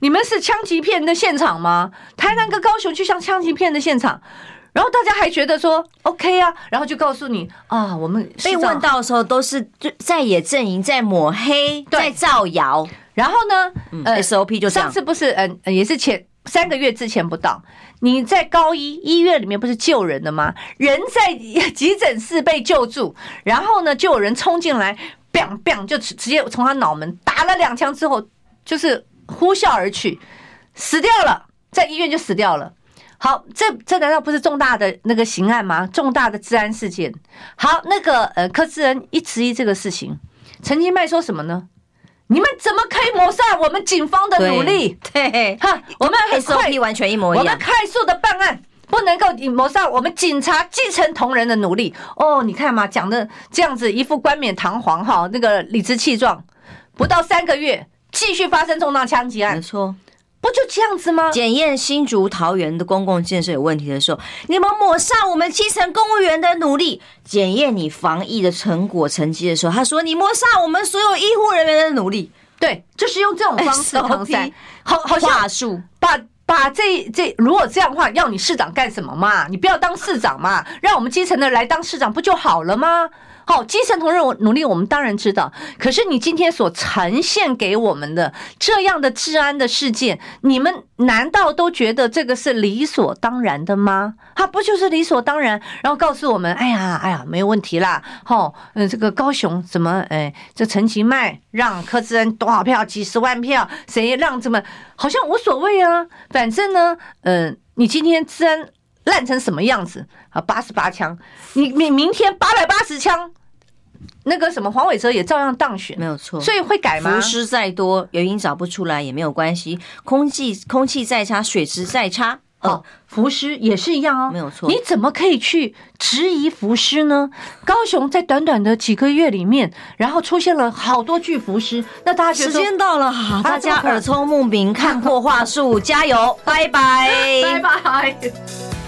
你们是枪击片的现场吗？台南跟高雄就像枪击片的现场，然后大家还觉得说 OK 啊，然后就告诉你啊，我们被问到的时候都是在野阵营在抹黑，在造谣。然后呢，呃，SOP 就上次不是嗯，也是前三个月之前不到，你在高一医院里面不是救人的吗？人在 [LAUGHS] 急诊室被救助，然后呢，就有人冲进来就直接从他脑门打了两枪之后。就是呼啸而去，死掉了，在医院就死掉了。好，这这难道不是重大的那个刑案吗？重大的治安事件。好，那个呃，柯志恩一质疑这个事情，陈其迈说什么呢？你们怎么可以抹杀我们警方的努力？对，哈，我们很快完全一模一样，我们快速的办案，不能够抹杀我们警察基层同仁的努力。哦，你看嘛，讲的这样子一副冠冕堂皇哈，那个理直气壮，不到三个月。继续发生重大枪击案，没错，不就这样子吗？检验新竹桃园的公共建设有问题的时候，你们抹杀我们基层公务员的努力；检验你防疫的成果成绩的时候，他说你抹杀我们所有医护人员的努力。对，就是用这种方式搪塞，好好话术，把把这这如果这样的话，要你市长干什么嘛？你不要当市长嘛，让我们基层的来当市长不就好了吗？好，基层同仁努力，我们当然知道。可是你今天所呈现给我们的这样的治安的事件，你们难道都觉得这个是理所当然的吗？他不就是理所当然？然后告诉我们，哎呀，哎呀，没有问题啦。好，嗯，这个高雄怎么，哎，这陈其迈让柯志恩多少票？几十万票？谁让怎么？好像无所谓啊。反正呢，嗯，你今天治安。烂成什么样子啊？八十八枪，你明明天八百八十枪，那个什么黄伟哲也照样当选，没有错。所以会改吗？浮尸再多，原因找不出来也没有关系。空气空气再差，水质再差。哦，浮尸也是一样哦，没有错。你怎么可以去质疑浮尸呢？高雄在短短的几个月里面，然后出现了好多具浮尸，那大家时间到了，好，大家耳聪目明，看破话术，[LAUGHS] 加油，拜拜，拜拜。